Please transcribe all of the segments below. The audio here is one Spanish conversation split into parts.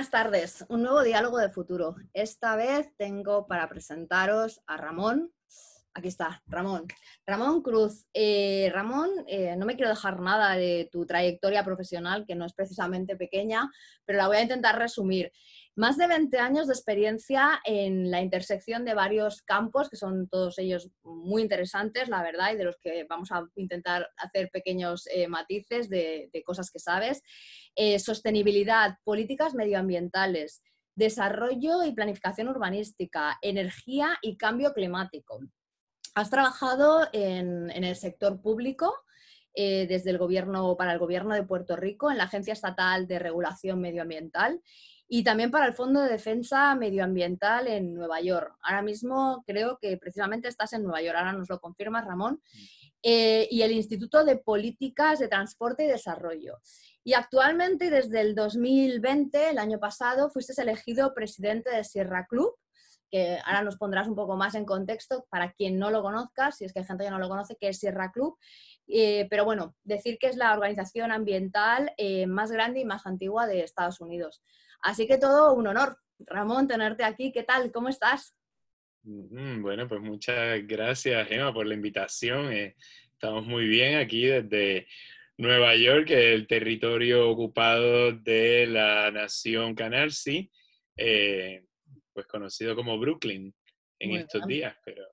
Buenas tardes, un nuevo diálogo de futuro. Esta vez tengo para presentaros a Ramón. Aquí está, Ramón. Ramón Cruz. Eh, Ramón, eh, no me quiero dejar nada de tu trayectoria profesional, que no es precisamente pequeña, pero la voy a intentar resumir. Más de 20 años de experiencia en la intersección de varios campos, que son todos ellos muy interesantes, la verdad, y de los que vamos a intentar hacer pequeños eh, matices de, cosas que sabes. Eh, sostenibilidad, políticas medioambientales, desarrollo y planificación urbanística, energía y cambio climático. Has trabajado en, el sector público, eh, desde el gobierno para el gobierno de Puerto Rico en la Agencia Estatal de Regulación Medioambiental y también para el Fondo de Defensa Medioambiental en Nueva York. Ahora mismo creo que precisamente estás en Nueva York, ahora nos lo confirmas, Ramón, eh, y el Instituto de Políticas de Transporte y Desarrollo. Y actualmente, desde el 2020, el año pasado, fuiste elegido presidente de Sierra Club, que ahora nos pondrás un poco más en contexto para quien no lo conozca, si es que hay gente que no lo conoce, que es Sierra Club. Eh, pero bueno, decir que es la organización ambiental eh, más grande y más antigua de Estados Unidos. Así que todo un honor. Ramón, tenerte aquí. ¿Qué tal? ¿Cómo estás? Bueno, pues muchas gracias, Emma, por la invitación. Eh, estamos muy bien aquí desde Nueva York, el territorio ocupado de la nación Canarsie, eh, pues conocido como Brooklyn en estos días. Pero...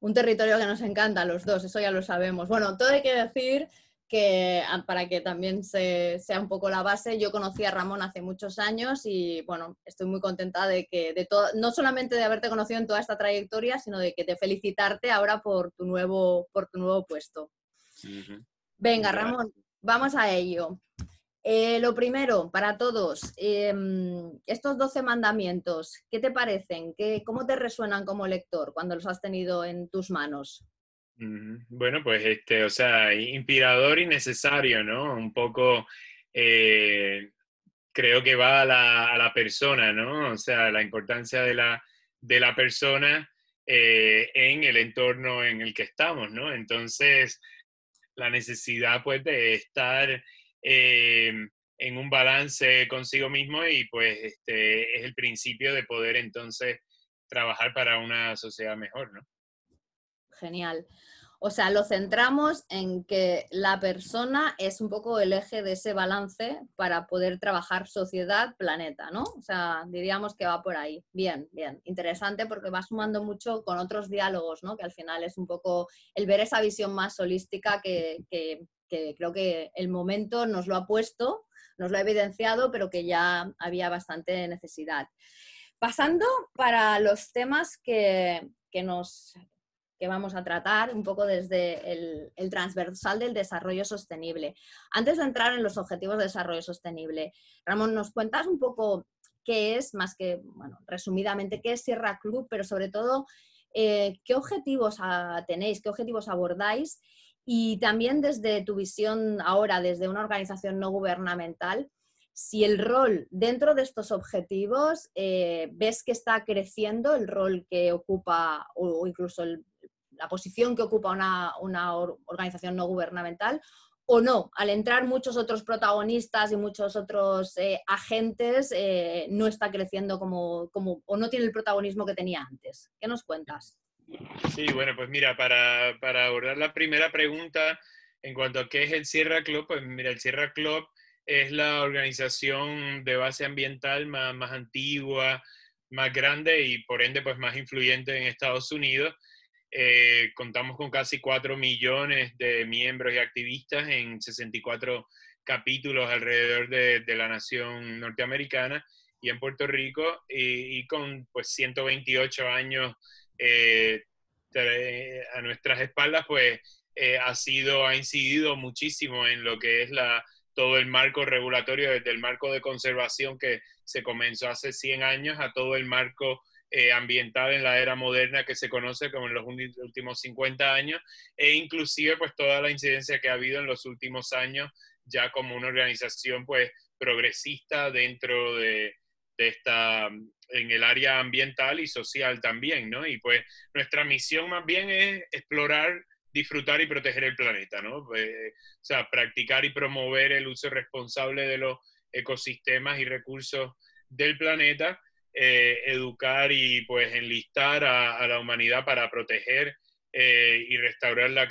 Un territorio que nos encanta a los dos, eso ya lo sabemos. Bueno, todo hay que decir que ah, para que también sea un poco la base, yo conocí a Ramón hace muchos años y bueno, estoy muy contenta de que, de todo, no solamente de haberte conocido en toda esta trayectoria, sino de que te felicitarte ahora por tu nuevo, por tu nuevo puesto. Venga, Ramón, vamos a ello. Eh, lo primero, para todos, em, estos 12 mandamientos, ¿qué te parecen? ¿Qué, ¿Cómo te resuenan como lector cuando los has tenido en tus manos? Bueno, pues este, o sea, inspirador y necesario, ¿no? Un poco, eh, creo que va a la, persona, ¿no? O sea, la importancia de la, de la persona eh, en el entorno en el que estamos, ¿no? Entonces, la necesidad, pues, de estar eh, en un balance consigo mismo y, pues, este, es el principio de poder, entonces, trabajar para una sociedad mejor, ¿no? Genial. O sea, lo centramos en que la persona es un poco el eje de ese balance para poder trabajar sociedad, planeta, ¿no? O sea, diríamos que va por ahí. Bien, bien. Interesante porque va sumando mucho con otros diálogos, ¿no? Que al final es un poco el ver esa visión más holística que, que creo que el momento nos lo ha puesto, nos lo ha evidenciado, pero que ya había bastante necesidad. Pasando para los temas que, que nos vamos a tratar un poco desde el, transversal del desarrollo sostenible. Antes de entrar en los objetivos de desarrollo sostenible, Ramón, ¿nos cuentas un poco qué es, más que, bueno, resumidamente, qué es Sierra Club, pero sobre todo, eh, qué objetivos tenéis, qué objetivos abordáis y también desde tu visión ahora, desde una organización no gubernamental, si el rol dentro de estos objetivos eh, ves que está creciendo el rol que ocupa o incluso la posición que ocupa una, organización no gubernamental o no, al entrar muchos otros protagonistas y muchos otros eh, agentes, eh, no está creciendo como, como, o no tiene el protagonismo que tenía antes. ¿Qué nos cuentas? Sí, bueno, pues mira, para, para abordar la primera pregunta en cuanto a qué es el Sierra Club, pues mira, el Sierra Club es la organización de base ambiental más, antigua, más grande y por ende pues más influyente en Estados Unidos. Eh, contamos con casi 4 millones de miembros y activistas en 64 capítulos alrededor de, la nación norteamericana y en Puerto Rico y, con pues 128 años eh, a nuestras espaldas pues eh, ha sido, ha incidido muchísimo en lo que es la, todo el marco regulatorio, desde el marco de conservación que se comenzó hace 100 años a todo el marco eh, ambiental en la era moderna que se conoce como en los últimos 50 años e inclusive pues toda la incidencia que ha habido en los últimos años ya como una organización pues progresista dentro de, de esta en el área ambiental y social también, ¿no? Y pues nuestra misión más bien es explorar disfrutar y proteger el planeta, ¿no? Eh, o sea, practicar y promover el uso responsable de los ecosistemas y recursos del planeta, eh, educar y pues enlistar a, la humanidad para proteger eh, y restaurar la,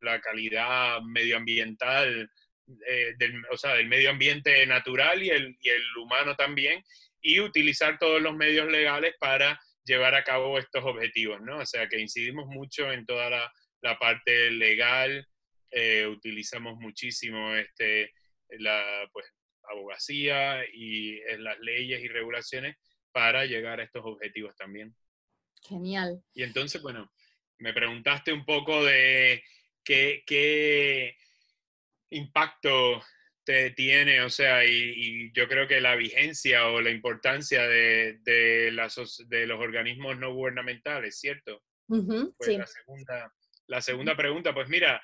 la, calidad medioambiental, del, o sea, del medio ambiente natural y el, y el humano también, y utilizar todos los medios legales para llevar a cabo estos objetivos, ¿no? O sea, que incidimos mucho en toda la, la parte legal, eh, utilizamos muchísimo este, la pues, abogacía y las leyes y regulaciones para llegar a estos objetivos también. Genial. Y entonces, bueno, me preguntaste un poco de qué, qué impacto te tiene, o sea, y, yo creo que la vigencia o la importancia de, de, de los organismos no gubernamentales, ¿cierto? pues sí. la, segunda, la segunda pregunta, pues mira,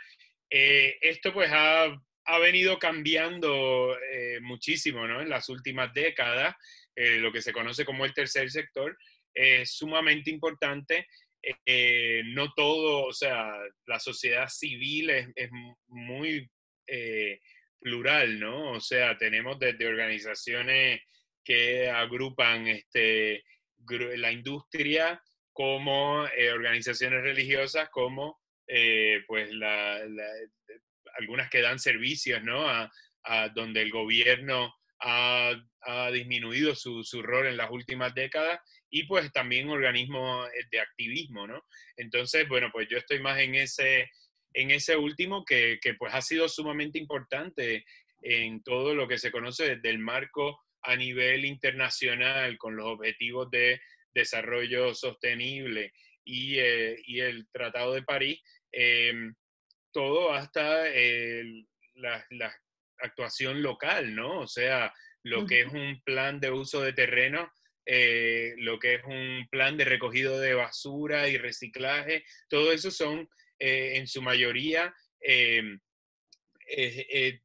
eh, esto pues ha, ha venido cambiando eh, muchísimo, ¿no? En las últimas décadas, eh, lo que se conoce como el tercer sector es sumamente importante. no todo, o sea, la sociedad civil es, muy plural, ¿no? O sea, tenemos desde organizaciones que agrupan este, la industria como eh, organizaciones religiosas, como eh, pues algunas que dan servicios, ¿no? A, donde el gobierno ha, disminuido su, su, rol en las últimas décadas y pues también organismos eh, de activismo, ¿no? Entonces, bueno, pues yo estoy más en ese, en ese último que, pues ha sido sumamente importante en todo lo que se conoce desde el marco a nivel internacional con los objetivos de desarrollo sostenible y, eh, el Tratado de París, em, todo hasta la, actuación local, ¿no? O sea, lo que es un plan de uso de terreno, eh, lo que es un plan de recogido de basura y reciclaje, todo eso son eh, en su mayoría em, eh,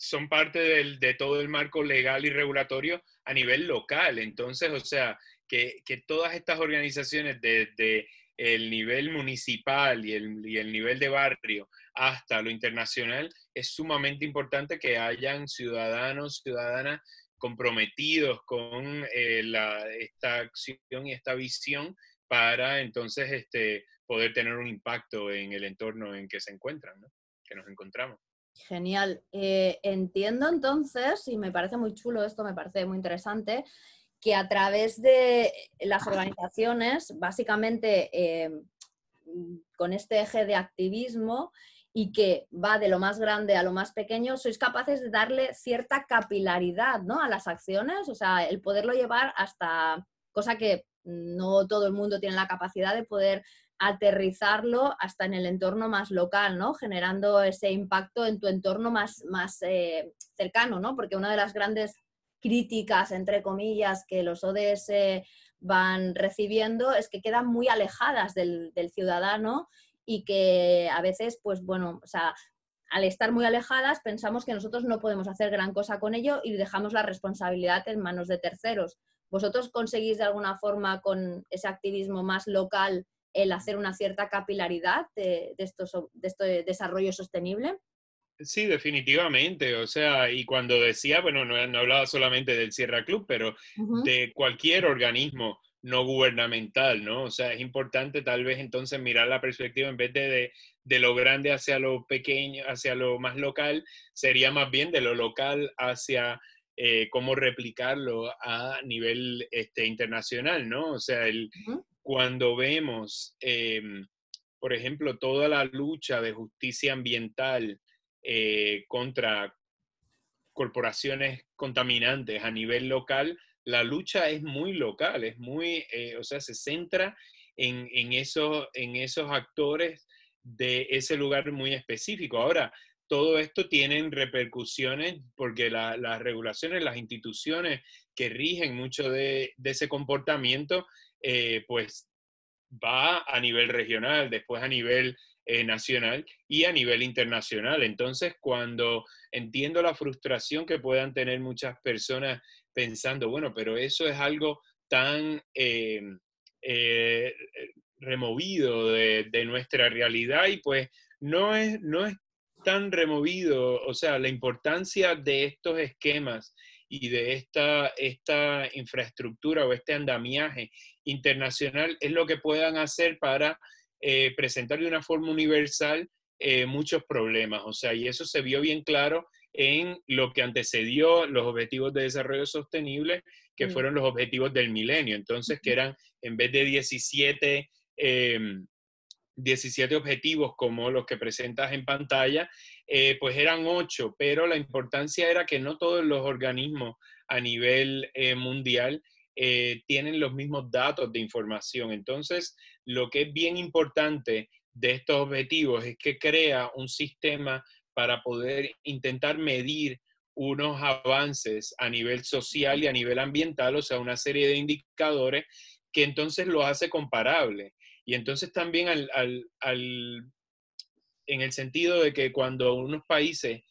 son parte de todo el marco legal y regulatorio a nivel local. Entonces, o sea, que, todas estas organizaciones desde el nivel municipal y el, y el, nivel de barrio hasta lo internacional, es sumamente importante que hayan ciudadanos, ciudadanas comprometidos con esta acción y esta visión para entonces este, poder tener un impacto en el entorno en que se encuentran, que nos encontramos. Genial. Eh, entiendo entonces, y me parece muy chulo esto, me parece muy interesante, que a través de las organizaciones, básicamente eh, con este eje de activismo y que va de lo más grande a lo más pequeño, sois capaces de darle cierta capilaridad ¿no? a las acciones, o sea, el poderlo llevar hasta, cosa que no todo el mundo tiene la capacidad de poder aterrizarlo hasta en el entorno más local, ¿no? Generando ese impacto en tu entorno más, más eh, cercano, ¿no? Porque una de las grandes críticas, entre comillas, que los ODS van recibiendo es que quedan muy alejadas del, ciudadano y que a veces, pues bueno, o sea, al estar muy alejadas pensamos que nosotros no podemos hacer gran cosa con ello y dejamos la responsabilidad en manos de terceros. ¿Vosotros conseguís de alguna forma con ese activismo más local el hacer una cierta capilaridad de, estos, de este desarrollo sostenible? Sí, definitivamente. O sea, y cuando decía, bueno, no, hablaba solamente del Sierra Club, pero de cualquier organismo no gubernamental, ¿no? O sea, es importante tal vez entonces mirar la perspectiva en vez de, de, lo grande hacia lo pequeño, hacia lo más local, sería más bien de lo local hacia eh, cómo replicarlo a nivel este, internacional, ¿no? O sea, el, cuando vemos, em, por ejemplo, toda la lucha de justicia ambiental eh, contra corporaciones contaminantes a nivel local, la lucha es muy local, es muy, eh, o sea, se centra en, en, en esos actores de ese lugar muy específico. Ahora, todo esto tiene repercusiones porque las regulaciones, las instituciones que rigen mucho de, de ese comportamiento eh, pues va a nivel regional, después a nivel eh, nacional y a nivel internacional. Entonces, cuando entiendo la frustración que puedan tener muchas personas pensando, bueno, pero eso es algo tan eh, removido de, de, nuestra realidad y pues no es, no es tan removido, o sea, la importancia de estos esquemas y de esta, esta infraestructura o este andamiaje internacional es lo que puedan hacer para eh, presentar de una forma universal eh, muchos problemas. O sea, y eso se vio bien claro en lo que antecedió los objetivos de desarrollo sostenible, que mm. fueron los objetivos del milenio. Entonces, que eran, en vez de 17, 17 em, objetivos como los que presentas en pantalla, eh, pues eran 8, pero la importancia era que no todos los organismos a nivel eh, mundial eh, tienen los mismos datos de información. Entonces, lo que es bien importante de estos objetivos es que crea un sistema para poder intentar medir unos avances a nivel social y a nivel ambiental, o sea, una serie de indicadores que entonces lo hace comparable. Y entonces también en el sentido de que cuando unos países,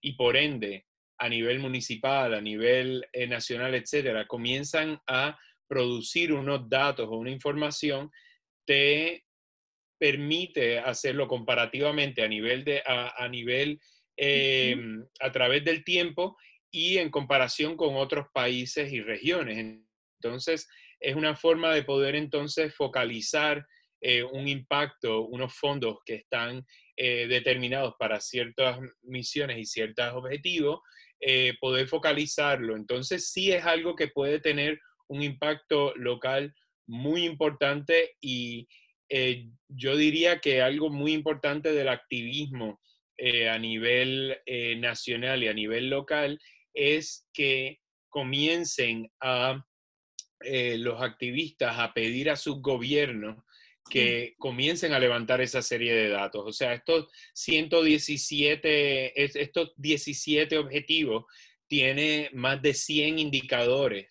y por ende a nivel municipal, a nivel eh, nacional, etcétera, comienzan a producir unos datos o una información, te permite hacerlo comparativamente a nivel de, a, nivel, em, a través del tiempo y en comparación con otros países y regiones. Entonces, es una forma de poder entonces focalizar eh, un impacto, unos fondos que están eh, determinados para ciertas misiones y ciertos objetivos, eh, poder focalizarlo. Entonces, sí es algo que puede tener un impacto local muy importante y, eh, yo diría que algo muy importante del activismo eh, a nivel eh, nacional y a nivel local es que comiencen a los activistas a pedir a sus gobiernos que comiencen a levantar esa serie de datos. O sea, estos 117, estos 17 objetivos tiene más de 100 indicadores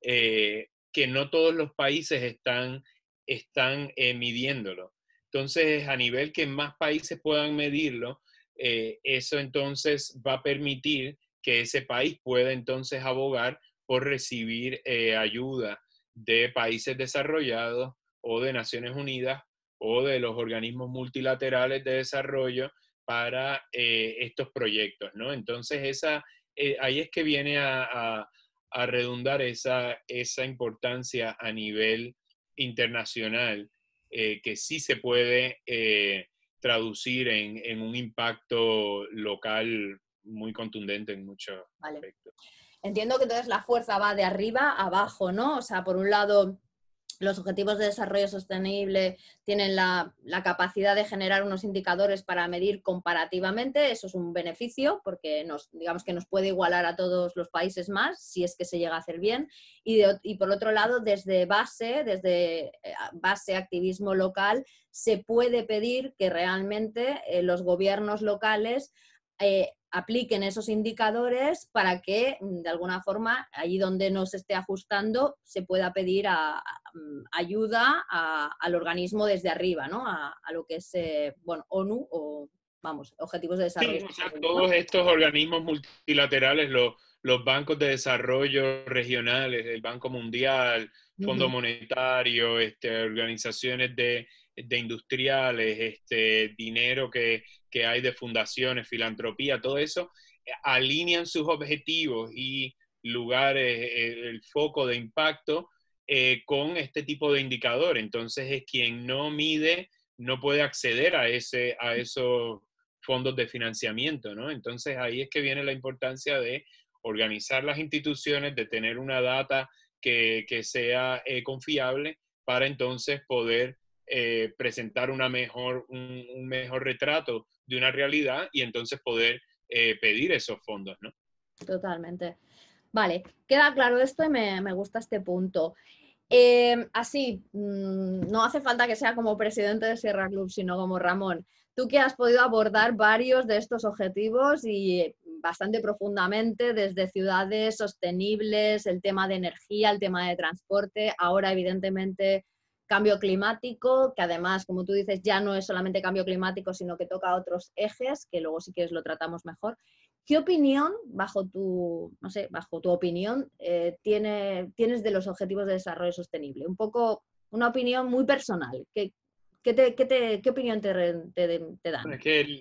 que no todos los países están están eh, midiéndolo. Entonces, a nivel que más países puedan medirlo, eh, eso entonces va a permitir que ese país pueda entonces abogar por recibir eh, ayuda de países desarrollados o de Naciones Unidas o de los organismos multilaterales de desarrollo para estos proyectos, ¿no? Entonces, esa, ahí es que viene a, a redundar esa, esa importancia a nivel internacional eh, que sí se puede eh, traducir en, un impacto local muy contundente en muchos aspectos. Entiendo que entonces la fuerza va de arriba a abajo, ¿no? O sea, por un lado, los objetivos de desarrollo sostenible tienen la, capacidad de generar unos indicadores para medir comparativamente, eso es un beneficio porque nos, digamos que nos puede igualar a todos los países más si es que se llega a hacer bien. Y, por otro lado, desde base, desde eh, base activismo local, se puede pedir que realmente eh, los gobiernos locales eh, apliquen esos indicadores para que mm, de alguna forma, allí donde no se esté ajustando, se pueda pedir mm, ayuda al organismo desde arriba, ¿no? A, lo que es eh, bueno, ONU o vamos, Objetivos de Desarrollo. todos estos organismos multilaterales, los, los bancos de desarrollo regionales, el Banco Mundial, Fondo Monetario, este, organizaciones de, de industriales, este, dinero que, hay de fundaciones, filantropía, todo eso, eh, alinean sus objetivos y lugares, eh, el foco de impacto eh, con este tipo de indicador. Entonces es quien no mide, no puede acceder a, ese, a esos fondos de financiamiento, ¿no? Entonces ahí es que viene la importancia de organizar las instituciones, de tener una data que, sea confiable para entonces poder eh, presentar una mejor, un, mejor retrato de una realidad y entonces poder eh, pedir esos fondos, ¿no? Totalmente. Vale, queda claro esto y me, gusta este punto. Em, así, mm, no hace falta que sea como presidente de Sierra Club, sino como Ramón. Tú que has podido abordar varios de estos objetivos y bastante profundamente, desde ciudades sostenibles, el tema de energía, el tema de transporte, ahora evidentemente cambio climático, que además, como tú dices, ya no es solamente cambio climático, sino que toca otros ejes, que luego sí que lo tratamos mejor. ¿Qué opinión, bajo tu, no sé, bajo tu opinión, eh, tiene, tienes de los objetivos de desarrollo sostenible? Un poco una opinión muy personal. ¿Qué, ¿Qué, opinión te, dan? es que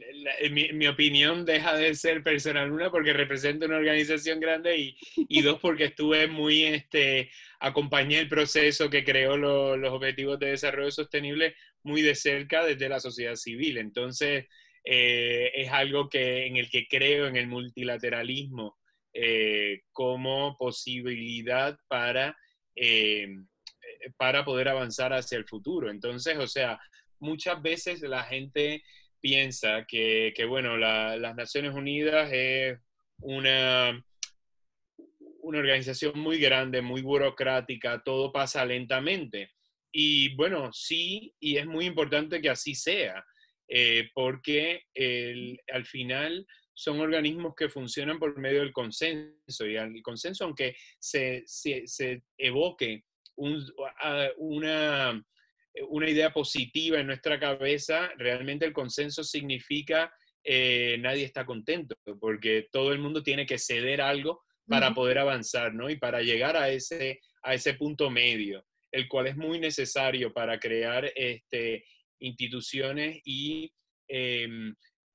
mi, opinión deja de ser personal, una, porque represento una organización grande y, dos, porque estuve muy, este, acompañé el proceso que creó los Objetivos de Desarrollo Sostenible muy de cerca desde la sociedad civil. Entonces, eh, es algo que, en el que creo en el multilateralismo eh, como posibilidad para, eh, para poder avanzar hacia el futuro. Entonces, o sea, muchas veces la gente piensa que, bueno, las Naciones Unidas es una, una organización muy grande, muy burocrática, todo pasa lentamente. Y bueno, sí, y es muy importante que así sea, eh, porque al final son organismos que funcionan por medio del consenso, y el consenso, aunque se, se, evoque una, una idea positiva en nuestra cabeza, realmente el consenso significa eh, nadie está contento, porque todo el mundo tiene que ceder algo para poder avanzar, ¿no? Y para llegar a ese, a ese punto medio, el cual es muy necesario para crear este, instituciones y em,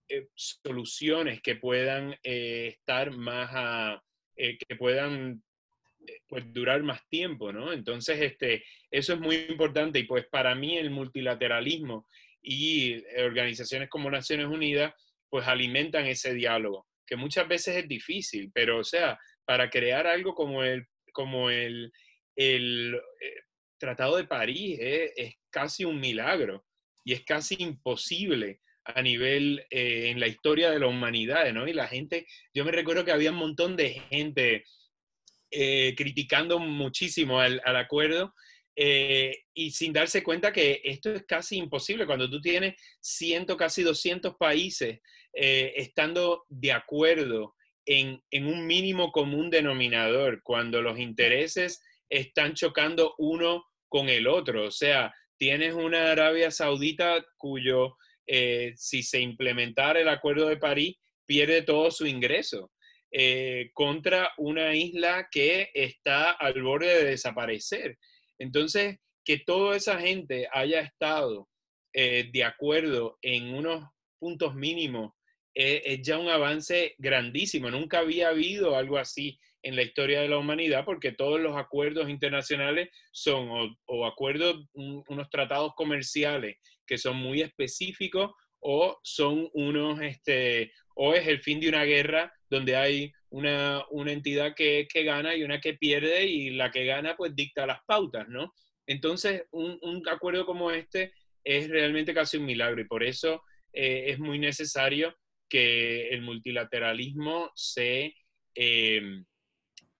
eh, soluciones que puedan eh, estar más a, que puedan pues, durar más tiempo, ¿no? Entonces, este, eso es muy importante y pues para mí el multilateralismo y organizaciones como Naciones Unidas pues alimentan ese diálogo, que muchas veces es difícil, pero o sea, para crear algo como el, como el, el eh, Tratado de París eh, es casi un milagro y es casi imposible a nivel eh, en la historia de la humanidad, ¿no? Y la gente, yo me recuerdo que había un montón de gente eh, criticando muchísimo al, acuerdo eh, y sin darse cuenta que esto es casi imposible cuando tú tienes ciento, casi 200 países eh, estando de acuerdo en, en, un mínimo común denominador, cuando los intereses están chocando uno con el otro. O sea, tienes una Arabia Saudita cuyo, si se implementara el acuerdo de París, pierde todo su ingreso. Eh, contra una isla que está al borde de desaparecer. Entonces, que toda esa gente haya estado eh, de acuerdo en unos puntos mínimos eh, es ya un avance grandísimo. Nunca había habido algo así en la historia de la humanidad porque todos los acuerdos internacionales son o, o acuerdos, unos tratados comerciales que son muy específicos o son unos, este, o es el fin de una guerra donde hay una, entidad que, gana y una que pierde y la que gana pues dicta las pautas, ¿no? Entonces, un, acuerdo como este es realmente casi un milagro y por eso eh, es muy necesario que el multilateralismo se, em,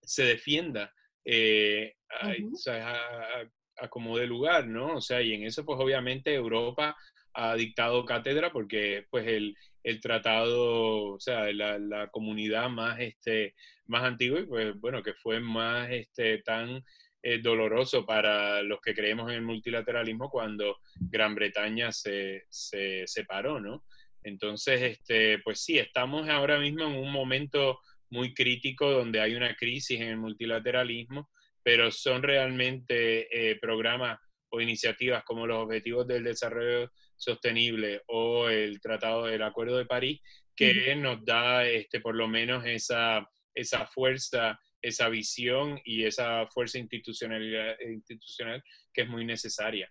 se defienda eh, a, como de lugar, ¿no? O sea, y en eso pues obviamente Europa ha dictado cátedra porque pues el, el tratado, o sea, la, la, comunidad más, este, más antigua y pues bueno, que fue más este, tan eh, doloroso para los que creemos en el multilateralismo cuando Gran Bretaña se, se separó, ¿no? Entonces, este, pues sí, estamos ahora mismo en un momento muy crítico donde hay una crisis en el multilateralismo, pero son realmente eh, programas o iniciativas como los Objetivos del Desarrollo Sostenible o el Tratado del Acuerdo de París que nos da este, por lo menos esa, esa fuerza, esa visión y esa fuerza institucional, institucional que es muy necesaria.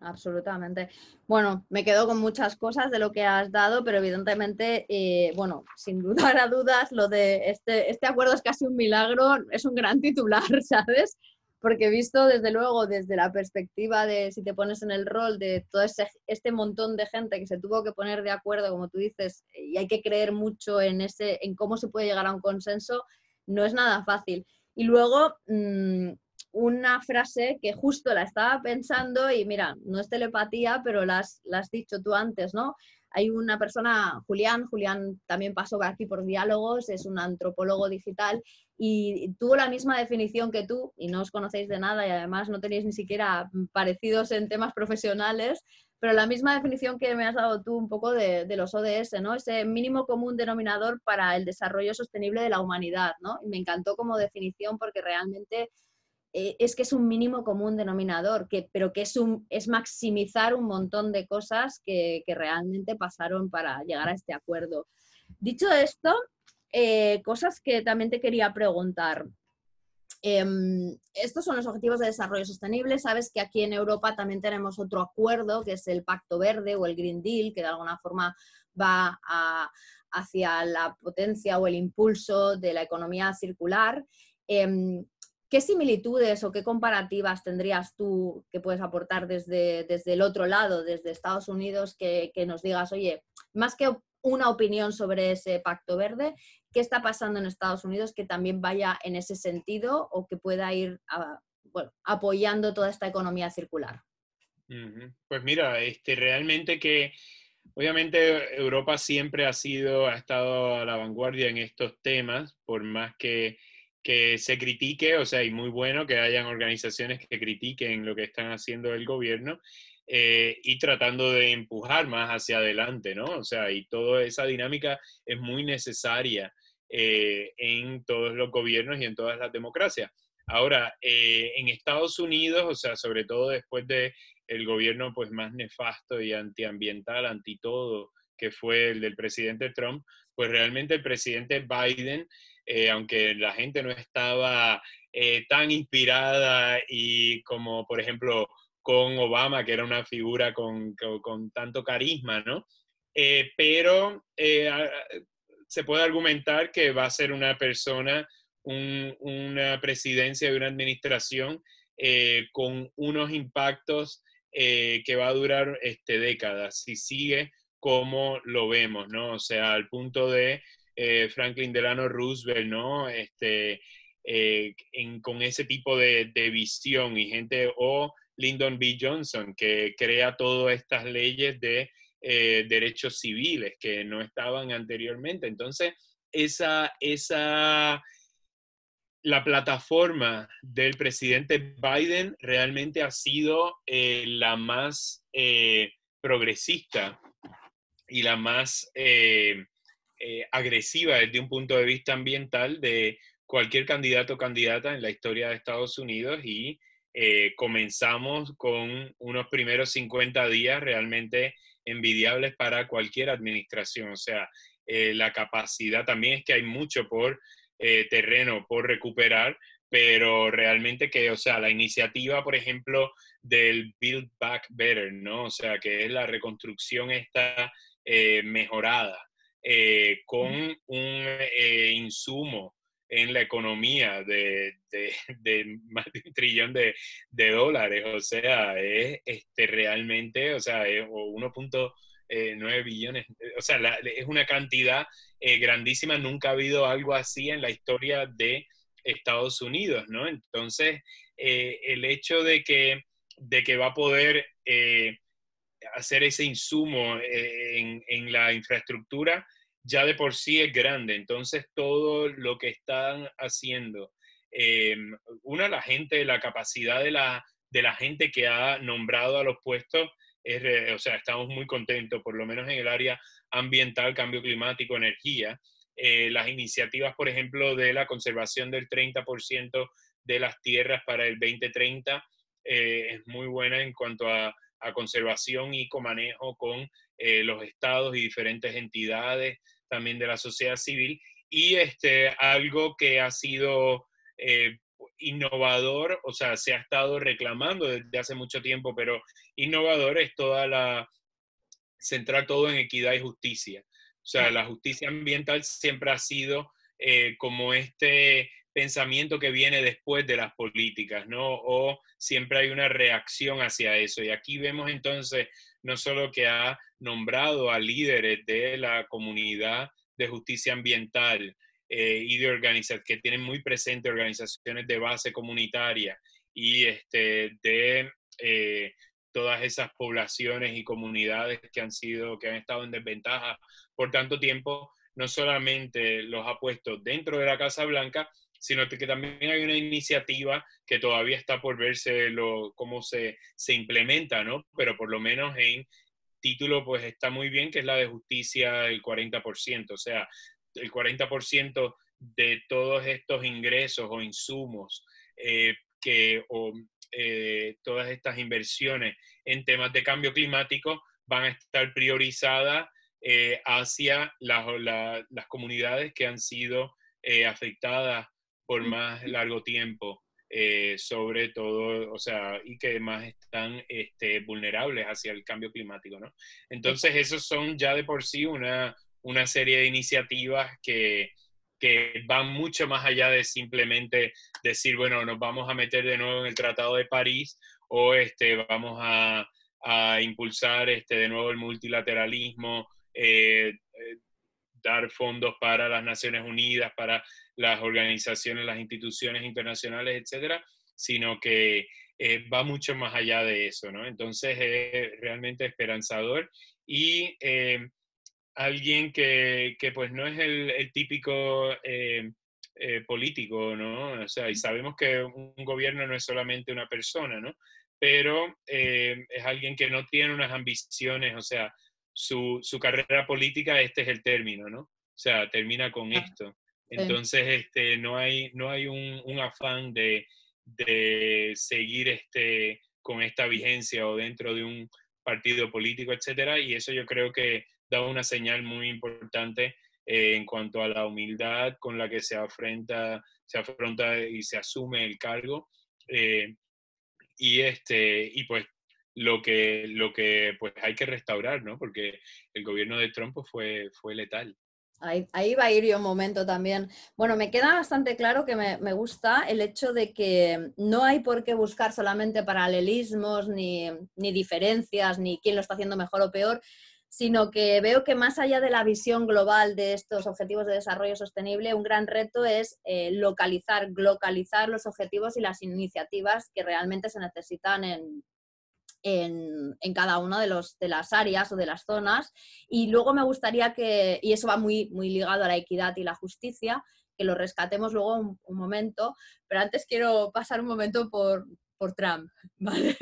Absolutamente. Bueno, me quedo con muchas cosas de lo que has dado, pero evidentemente, eh, bueno, sin dudar a dudas, lo de este, este acuerdo es casi un milagro, es un gran titular, ¿sabes? Porque he visto desde luego desde la perspectiva de si te pones en el rol de todo ese, este montón de gente que se tuvo que poner de acuerdo, como tú dices, y hay que creer mucho en, ese, en cómo se puede llegar a un consenso, no es nada fácil. Y luego, mm, una frase que justo la estaba pensando y mira, no es telepatía, pero la has, la has dicho tú antes, ¿no? Hay una persona, Julián, Julián también pasó aquí por diálogos, es un antropólogo digital y tuvo la misma definición que tú y no os conocéis de nada y además no tenéis ni siquiera parecidos en temas profesionales, pero la misma definición que me has dado tú un poco de, los ODS, ¿no? Ese mínimo común denominador para el desarrollo sostenible de la humanidad, ¿no? Y me encantó como definición porque realmente eh, es que es un mínimo común denominador, que, pero que es, un, es maximizar un montón de cosas que, realmente pasaron para llegar a este acuerdo. Dicho esto, eh, cosas que también te quería preguntar. Em, estos son los Objetivos de Desarrollo Sostenible. Sabes que aquí en Europa también tenemos otro acuerdo, que es el Pacto Verde o el Green Deal, que de alguna forma va hacia la potencia o el impulso de la economía circular. Em, ¿Qué similitudes o qué comparativas tendrías tú que puedes aportar desde, desde el otro lado, desde Estados Unidos, que, nos digas, oye, más que una opinión sobre ese pacto verde, ¿qué está pasando en Estados Unidos que también vaya en ese sentido o que pueda ir apoyando toda esta economía circular? Pues mira, este, realmente que obviamente Europa siempre ha sido, ha estado a la vanguardia en estos temas, por más que que se critique, o sea, y muy bueno que hayan organizaciones que critiquen lo que están haciendo el gobierno eh, y tratando de empujar más hacia adelante, ¿no? O sea, y toda esa dinámica es muy necesaria eh, en todos los gobiernos y en todas las democracias. Ahora, eh, en Estados Unidos, o sea, sobre todo después de el gobierno pues más nefasto y antiambiental, anti todo, que fue el del presidente Trump, pues realmente el presidente Biden eh, aunque la gente no estaba eh, tan inspirada y como, por ejemplo, con Obama, que era una figura con, tanto carisma, ¿no? Eh, pero se puede argumentar que va a ser una persona, una presidencia y una administración con unos impactos que va a durar este, décadas, si sigue como lo vemos, ¿no? O sea, al punto de eh, Franklin Delano Roosevelt, ¿no? Este, eh, con ese tipo de, visión y gente, o Lyndon B. Johnson, que crea todas estas leyes de eh, derechos civiles que no estaban anteriormente. Entonces, esa, esa, la plataforma del presidente Biden realmente ha sido la más progresista y la más eh, agresiva desde un punto de vista ambiental de cualquier candidato o candidata en la historia de Estados Unidos y eh, comenzamos con unos primeros 50 días realmente envidiables para cualquier administración. O sea, eh, la capacidad también es que hay mucho por terreno por recuperar, pero realmente que, o sea, la iniciativa, por ejemplo, del Build Back Better, ¿no? O sea, que es la reconstrucción esta mejorada eh, con un eh, insumo en la economía de, más de un trillón de, dólares. O sea, es este, realmente, o sea, es 1.9 eh, billones. O sea, es una cantidad grandísima. Nunca ha habido algo así en la historia de Estados Unidos, ¿no? Entonces, el hecho de que, de que va a poder hacer ese insumo en, en la infraestructura ya de por sí es grande. Entonces, todo lo que están haciendo, eh, una, la gente, la capacidad de la, de la gente que ha nombrado a los puestos, es, o sea, estamos muy contentos, por lo menos en el área ambiental, cambio climático, energía. Eh, las iniciativas, por ejemplo, de la conservación del 30% de las tierras para el 2030 eh, es muy buena en cuanto a, a conservación y comanejo con eh, los estados y diferentes entidades también de la sociedad civil. Y este, algo que ha sido eh, innovador, o sea, se ha estado reclamando desde hace mucho tiempo, pero innovador es toda la, centrar todo en equidad y justicia. O sea, la justicia ambiental siempre ha sido eh, como este pensamiento que viene después de las políticas, ¿no? O siempre hay una reacción hacia eso. Y aquí vemos entonces no solo que ha nombrado a líderes de la comunidad de justicia ambiental eh, y de organizaciones que tienen muy presente organizaciones de base comunitaria y este, de eh, todas esas poblaciones y comunidades que han sido, que han estado en desventaja por tanto tiempo, no solamente los ha puesto dentro de la Casa Blanca, sino que también hay una iniciativa que todavía está por verse lo, cómo se, se implementa, ¿no? Pero por lo menos en título pues está muy bien, que es la de justicia el 40%, o sea, el 40% de todos estos ingresos o insumos eh, que o, eh, todas estas inversiones en temas de cambio climático van a estar priorizadas eh, hacia las, las, comunidades que han sido afectadas por más largo tiempo. sobre todo, o sea, y que más están este, vulnerables hacia el cambio climático, ¿no? Entonces, esos son ya de por sí una, una serie de iniciativas que, que van mucho más allá de simplemente decir, bueno, nos vamos a meter de nuevo en el Tratado de París o este, vamos a, impulsar este, de nuevo el multilateralismo, eh, eh, dar fondos para las Naciones Unidas, para las organizaciones, las instituciones internacionales, etcétera, sino que eh, va mucho más allá de eso, ¿no? Entonces es realmente esperanzador y alguien que, pues no es el, típico eh, eh, político, ¿no? O sea, y sabemos que un gobierno no es solamente una persona, ¿no? Pero eh, es alguien que no tiene unas ambiciones, o sea, su, carrera política, este es el término, ¿no? O sea, termina con esto. Entonces, este, no hay, no hay un, afán de, de, seguir este, con esta vigencia o dentro de un partido político, etcétera, y eso yo creo que da una señal muy importante eh, en cuanto a la humildad con la que se afronta, se afronta y se asume el cargo. Eh, y, este, y pues lo que, lo que pues hay que restaurar, ¿no? Porque el gobierno de Trump pues, fue, fue letal. Ahí, ahí, va a ir yo un momento también. Bueno, me queda bastante claro que me, gusta el hecho de que no hay por qué buscar solamente paralelismos, ni, ni diferencias, ni quién lo está haciendo mejor o peor, sino que veo que más allá de la visión global de estos objetivos de desarrollo sostenible, un gran reto es eh, localizar, localizar los objetivos y las iniciativas que realmente se necesitan en, en, cada una de, los, de las áreas o de las zonas. Y luego me gustaría que, y eso va muy, muy ligado a la equidad y la justicia, que lo rescatemos luego un, un momento, pero antes quiero pasar un momento por, por Trump, ¿vale?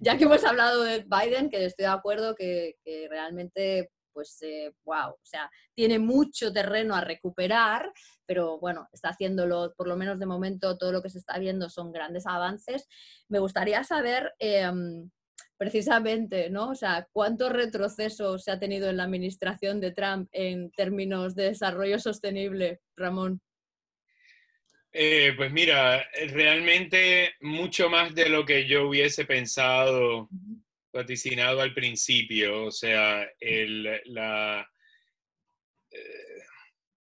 ya que hemos hablado de Biden, que estoy de acuerdo que, realmente, pues, wow, eh, o sea, tiene mucho terreno a recuperar, pero bueno, está haciéndolo, por lo menos de momento, todo lo que se está viendo son grandes avances. Me gustaría saber... Em, precisamente, ¿no? O sea, ¿cuánto retroceso se ha tenido en la administración de Trump en términos de desarrollo sostenible, Ramón? Eh, pues mira, realmente mucho más de lo que yo hubiese pensado, vaticinado al principio. O sea, el, la, eh,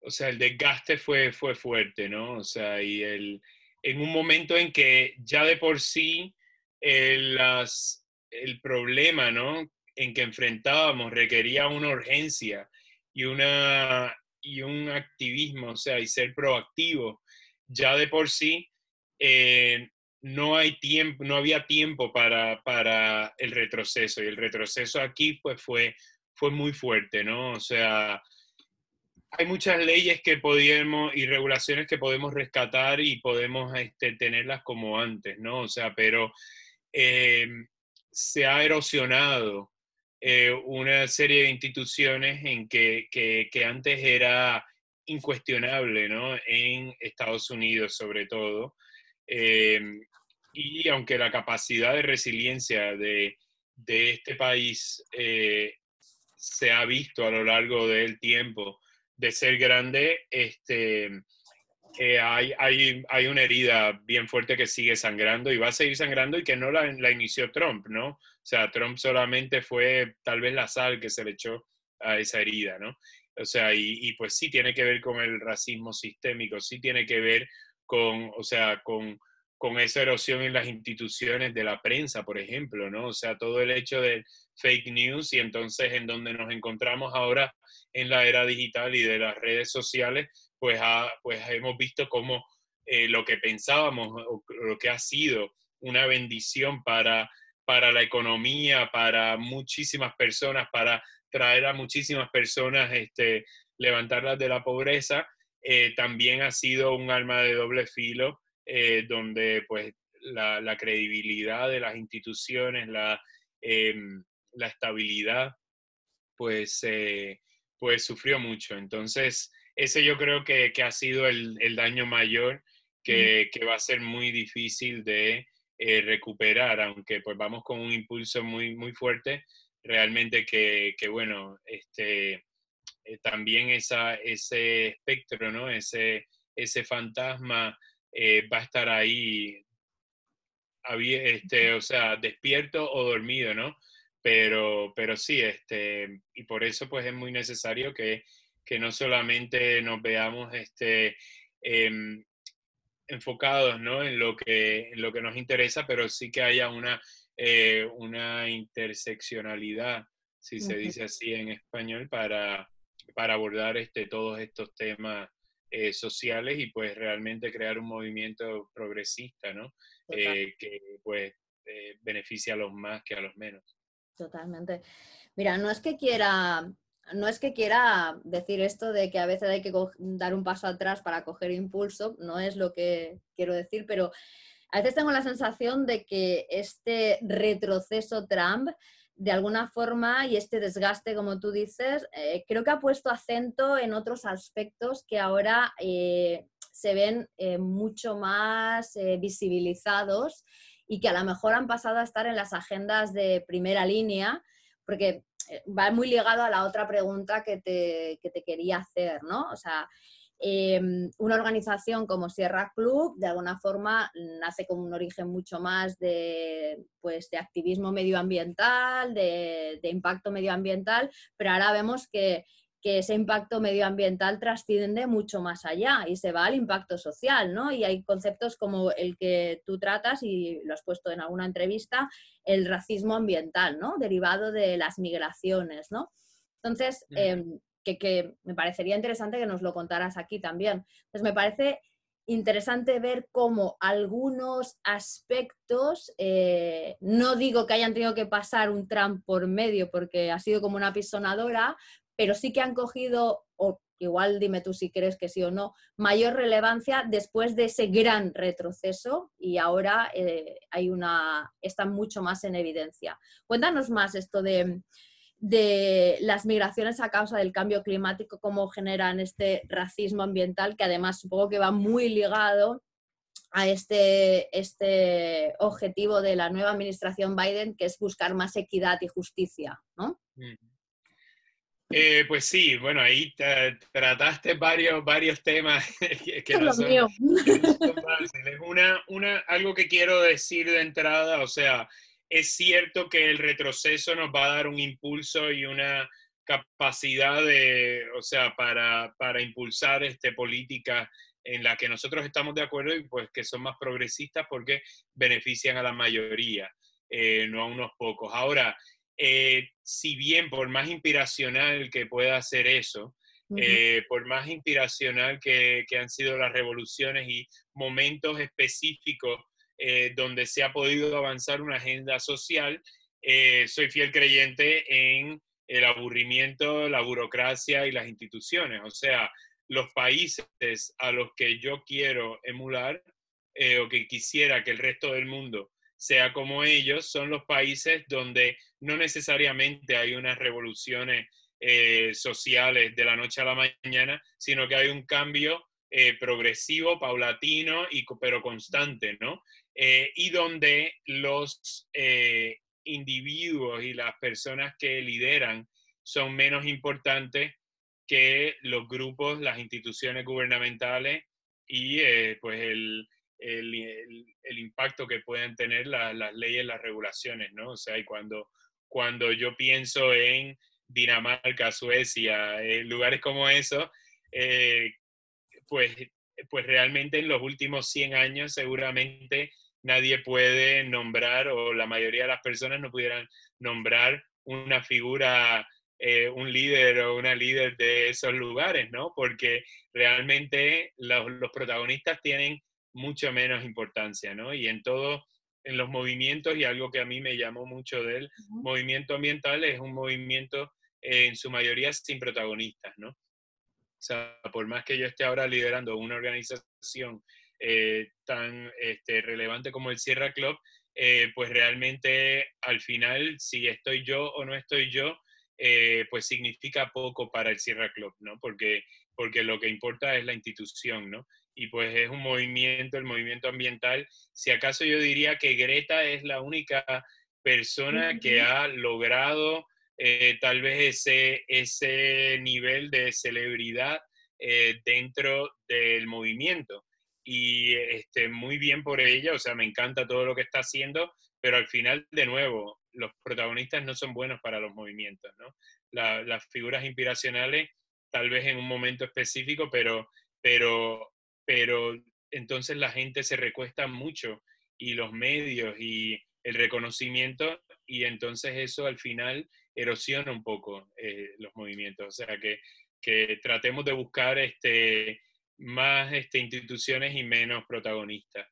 o sea, el desgaste fue, fue fuerte, ¿no? O sea, y el, en un momento en que ya de por sí el, las, el problema, ¿no? En que enfrentábamos requería una urgencia y, una, y un activismo, o sea, y ser proactivo ya de por sí eh, no hay tiempo, no había tiempo para, para, el retroceso y el retroceso aquí pues fue, fue muy fuerte, ¿no? O sea, hay muchas leyes que podemos y regulaciones que podemos rescatar y podemos este, tenerlas como antes, ¿no? O sea, pero eh, se ha erosionado eh, una serie de instituciones en que, que, antes era incuestionable ¿no? en Estados Unidos sobre todo. Eh, y aunque la capacidad de resiliencia de, de este país eh, se ha visto a lo largo del tiempo de ser grande, este, eh, hay, hay, hay, una herida bien fuerte que sigue sangrando y va a seguir sangrando y que no la, la, inició Trump, ¿no? O sea, Trump solamente fue tal vez la sal que se le echó a esa herida, ¿no? O sea, y, pues sí tiene que ver con el racismo sistémico, sí tiene que ver con, o sea, con, con esa erosión en las instituciones de la prensa, por ejemplo, ¿no? O sea, todo el hecho de fake news y entonces en donde nos encontramos ahora en la era digital y de las redes sociales, pues, pues hemos visto cómo eh, lo que pensábamos o lo que ha sido una bendición para, para la economía, para muchísimas personas, para traer a muchísimas personas, este, levantarlas de la pobreza, eh, también ha sido un arma de doble filo, eh, donde pues la, credibilidad de las instituciones, la, em, la estabilidad, pues, eh, pues sufrió mucho. Entonces, ese yo creo que, que ha sido el, el, daño mayor que, va a ser muy difícil de eh, recuperar, aunque pues vamos con un impulso muy, muy fuerte, realmente que, bueno, este, eh, también esa, ese espectro, ¿no? Ese, ese fantasma eh, va a estar ahí, este, o sea, despierto o dormido, ¿no? Pero, pero sí, este, y por eso pues es muy necesario que, que no solamente nos veamos este, em, enfocados ¿no? en, lo que, en lo que nos interesa, pero sí que haya una, eh, una interseccionalidad, si se dice así en español, para, para abordar este, todos estos temas eh, sociales y pues realmente crear un movimiento progresista, ¿no? Eh, que pues beneficia a los más que a los menos. Totalmente. Mira, no es que quiera no es que quiera decir esto de que a veces hay que dar un paso atrás para coger impulso, no es lo que quiero decir, pero a veces tengo la sensación de que este retroceso Trump, de alguna forma, y este desgaste, como tú dices, eh, creo que ha puesto acento en otros aspectos que ahora eh, se ven eh, mucho más visibilizados y que a lo mejor han pasado a estar en las agendas de primera línea, porque va muy ligado a la otra pregunta que te, que te quería hacer, ¿no? O sea, em, una organización como Sierra Club, de alguna forma, nace con un origen mucho más de, pues, de activismo medioambiental, de, de impacto medioambiental, pero ahora vemos que que ese impacto medioambiental trasciende mucho más allá y se va al impacto social, ¿no? Y hay conceptos como el que tú tratas y lo has puesto en alguna entrevista, el racismo ambiental, ¿no? Derivado de las migraciones, ¿no? Entonces, em, que, me parecería interesante que nos lo contaras aquí también. Entonces, me parece interesante ver cómo algunos aspectos, eh, no digo que hayan tenido que pasar un tram por medio porque ha sido como una pisonadora, pero sí que han cogido, o igual dime tú si crees que sí o no, mayor relevancia después de ese gran retroceso y ahora eh, hay una, están mucho más en evidencia. Cuéntanos más esto de, de las migraciones a causa del cambio climático, cómo generan este racismo ambiental, que además supongo que va muy ligado a este, este objetivo de la nueva administración Biden, que es buscar más equidad y justicia, ¿no? Eh, pues sí, bueno, ahí trataste varios, varios temas que, no son, fáciles. Una, una, algo que quiero decir de entrada, o sea, es cierto que el retroceso nos va a dar un impulso y una capacidad de, o sea, para, para impulsar este, políticas en la que nosotros estamos de acuerdo y pues que son más progresistas porque benefician a la mayoría, eh, no a unos pocos. Ahora, eh, si bien por más inspiracional que pueda ser eso, eh, por más inspiracional que, han sido las revoluciones y momentos específicos eh, donde se ha podido avanzar una agenda social, soy fiel creyente en el aburrimiento, la burocracia y las instituciones. O sea, los países a los que yo quiero emular o que quisiera que el resto del mundo sea como ellos, son los países donde no necesariamente hay unas revoluciones eh, sociales de la noche a la mañana, sino que hay un cambio eh, progresivo, paulatino, y, pero constante, ¿no? Eh, y donde los individuos y las personas que lideran son menos importantes que los grupos, las instituciones gubernamentales y pues el, el, impacto que pueden tener las leyes, las regulaciones, ¿no? O sea, y cuando, cuando yo pienso en Dinamarca, Suecia, en lugares como eso, eh, pues, pues realmente en los últimos 100 años seguramente nadie puede nombrar, o la mayoría de las personas no pudieran nombrar una figura, eh, un líder o una líder de esos lugares, ¿no? Porque realmente los, los protagonistas tienen mucho menos importancia, ¿no? Y en todo, en los movimientos, y algo que a mí me llamó mucho del movimiento ambiental, es un movimiento eh, en su mayoría sin protagonistas, ¿no? Sea, por más que yo esté ahora liderando una organización eh, tan este, relevante como el Sierra Club, eh, pues realmente al final, si estoy yo o no estoy yo, pues significa poco para el Sierra Club, ¿no? Porque, porque lo que importa es la institución, ¿no? y pues es un movimiento, el movimiento ambiental. Si acaso yo diría que Greta es la única persona que ha logrado eh, tal vez ese, ese nivel de celebridad eh, dentro del movimiento. Y este, muy bien por ella, o sea, me encanta todo lo que está haciendo, pero al final, de nuevo, los protagonistas no son buenos para los movimientos, ¿no? las figuras inspiracionales, tal vez en un momento específico, pero, pero, pero entonces la gente se recuesta mucho y los medios y el reconocimiento y entonces eso al final erosiona un poco eh, los movimientos. O sea, que, que, tratemos de buscar este, más este, instituciones y menos protagonistas.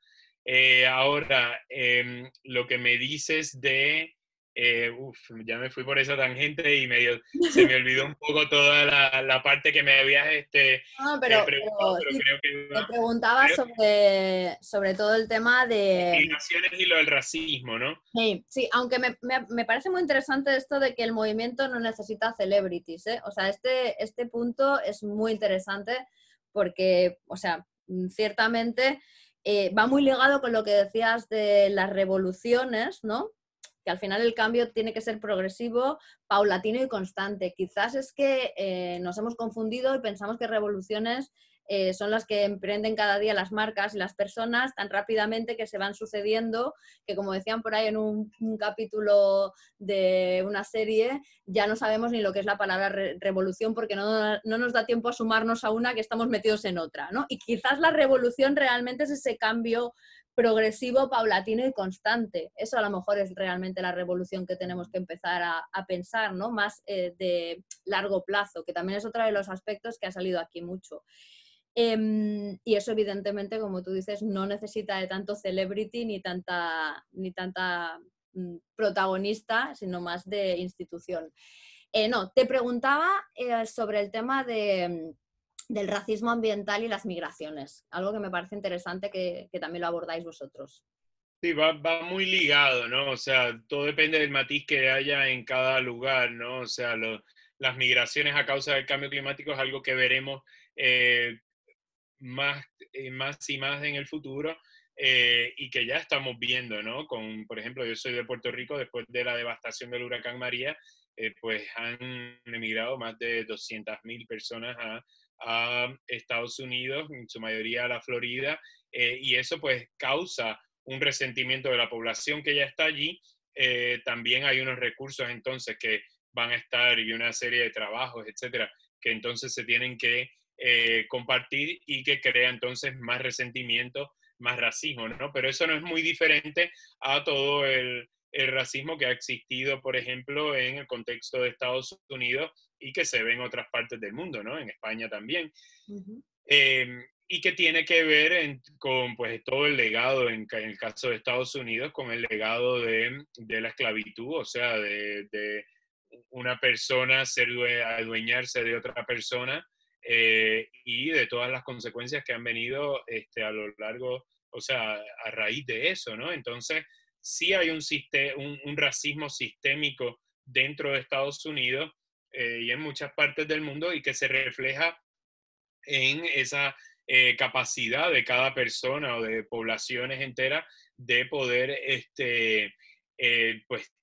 Eh, ahora, em, lo que me dices de eh, uf, ya me fui por esa tangente y medio, se me olvidó un poco toda la, la parte que me habías este, no, pero, eh, preguntado, pero, creo que... Te preguntaba sobre, sobre todo el tema de... Migraciones y lo del racismo, ¿no? Sí, sí aunque me, me, me, parece muy interesante esto de que el movimiento no necesita celebrities, ¿eh? O sea, este, este punto es muy interesante porque, o sea, ciertamente... Eh, va muy ligado con lo que decías de las revoluciones, ¿no? Que al final el cambio tiene que ser progresivo, paulatino y constante. Quizás es que eh, nos hemos confundido y pensamos que revoluciones eh, son las que emprenden cada día las marcas y las personas tan rápidamente que se van sucediendo, que como decían por ahí en un, capítulo de una serie, ya no sabemos ni lo que es la palabra revolución porque no, no, nos da tiempo a sumarnos a una que estamos metidos en otra. ¿no? Y quizás la revolución realmente es ese cambio progresivo, paulatino y constante. Eso a lo mejor es realmente la revolución que tenemos que empezar a, pensar, ¿no? Más eh, de largo plazo, que también es otro de los aspectos que ha salido aquí mucho. Em, y eso evidentemente, como tú dices, no necesita de tanto celebrity ni tanta, ni tanta mm, protagonista, sino más de institución. Eh, no, te preguntaba eh, sobre el tema de, del racismo ambiental y las migraciones, algo que me parece interesante que, también lo abordáis vosotros. Sí, va, muy ligado, ¿no? O sea, todo depende del matiz que haya en cada lugar, ¿no? O sea, las migraciones a causa del cambio climático es algo que veremos eh, más, eh, más y más en el futuro eh, y que ya estamos viendo, ¿no? Con, por ejemplo, yo soy de Puerto Rico, después de la devastación del huracán María, pues han emigrado más de 200.000 personas a a Estados Unidos, en su mayoría a la Florida, eh, y eso pues causa un resentimiento de la población que ya está allí. Eh, también hay unos recursos entonces que van a estar y una serie de trabajos, etcétera, que entonces se tienen que eh, compartir y que crea entonces más resentimiento, más racismo, ¿no? Pero eso no es muy diferente a todo el, el racismo que ha existido, por ejemplo, en el contexto de Estados Unidos y que se ve en otras partes del mundo, ¿no? En España también. Em, y que tiene que ver con pues, todo el legado, en, el caso de Estados Unidos, con el legado de, la esclavitud, o sea, de, una persona ser adueñarse de otra persona eh, y de todas las consecuencias que han venido este, a lo largo, o sea, a raíz de eso, ¿no? Entonces, sí hay un, un, un racismo sistémico dentro de Estados Unidos eh, y en muchas partes del mundo y que se refleja en esa eh, capacidad de cada persona o de poblaciones enteras de poder este, eh, pues,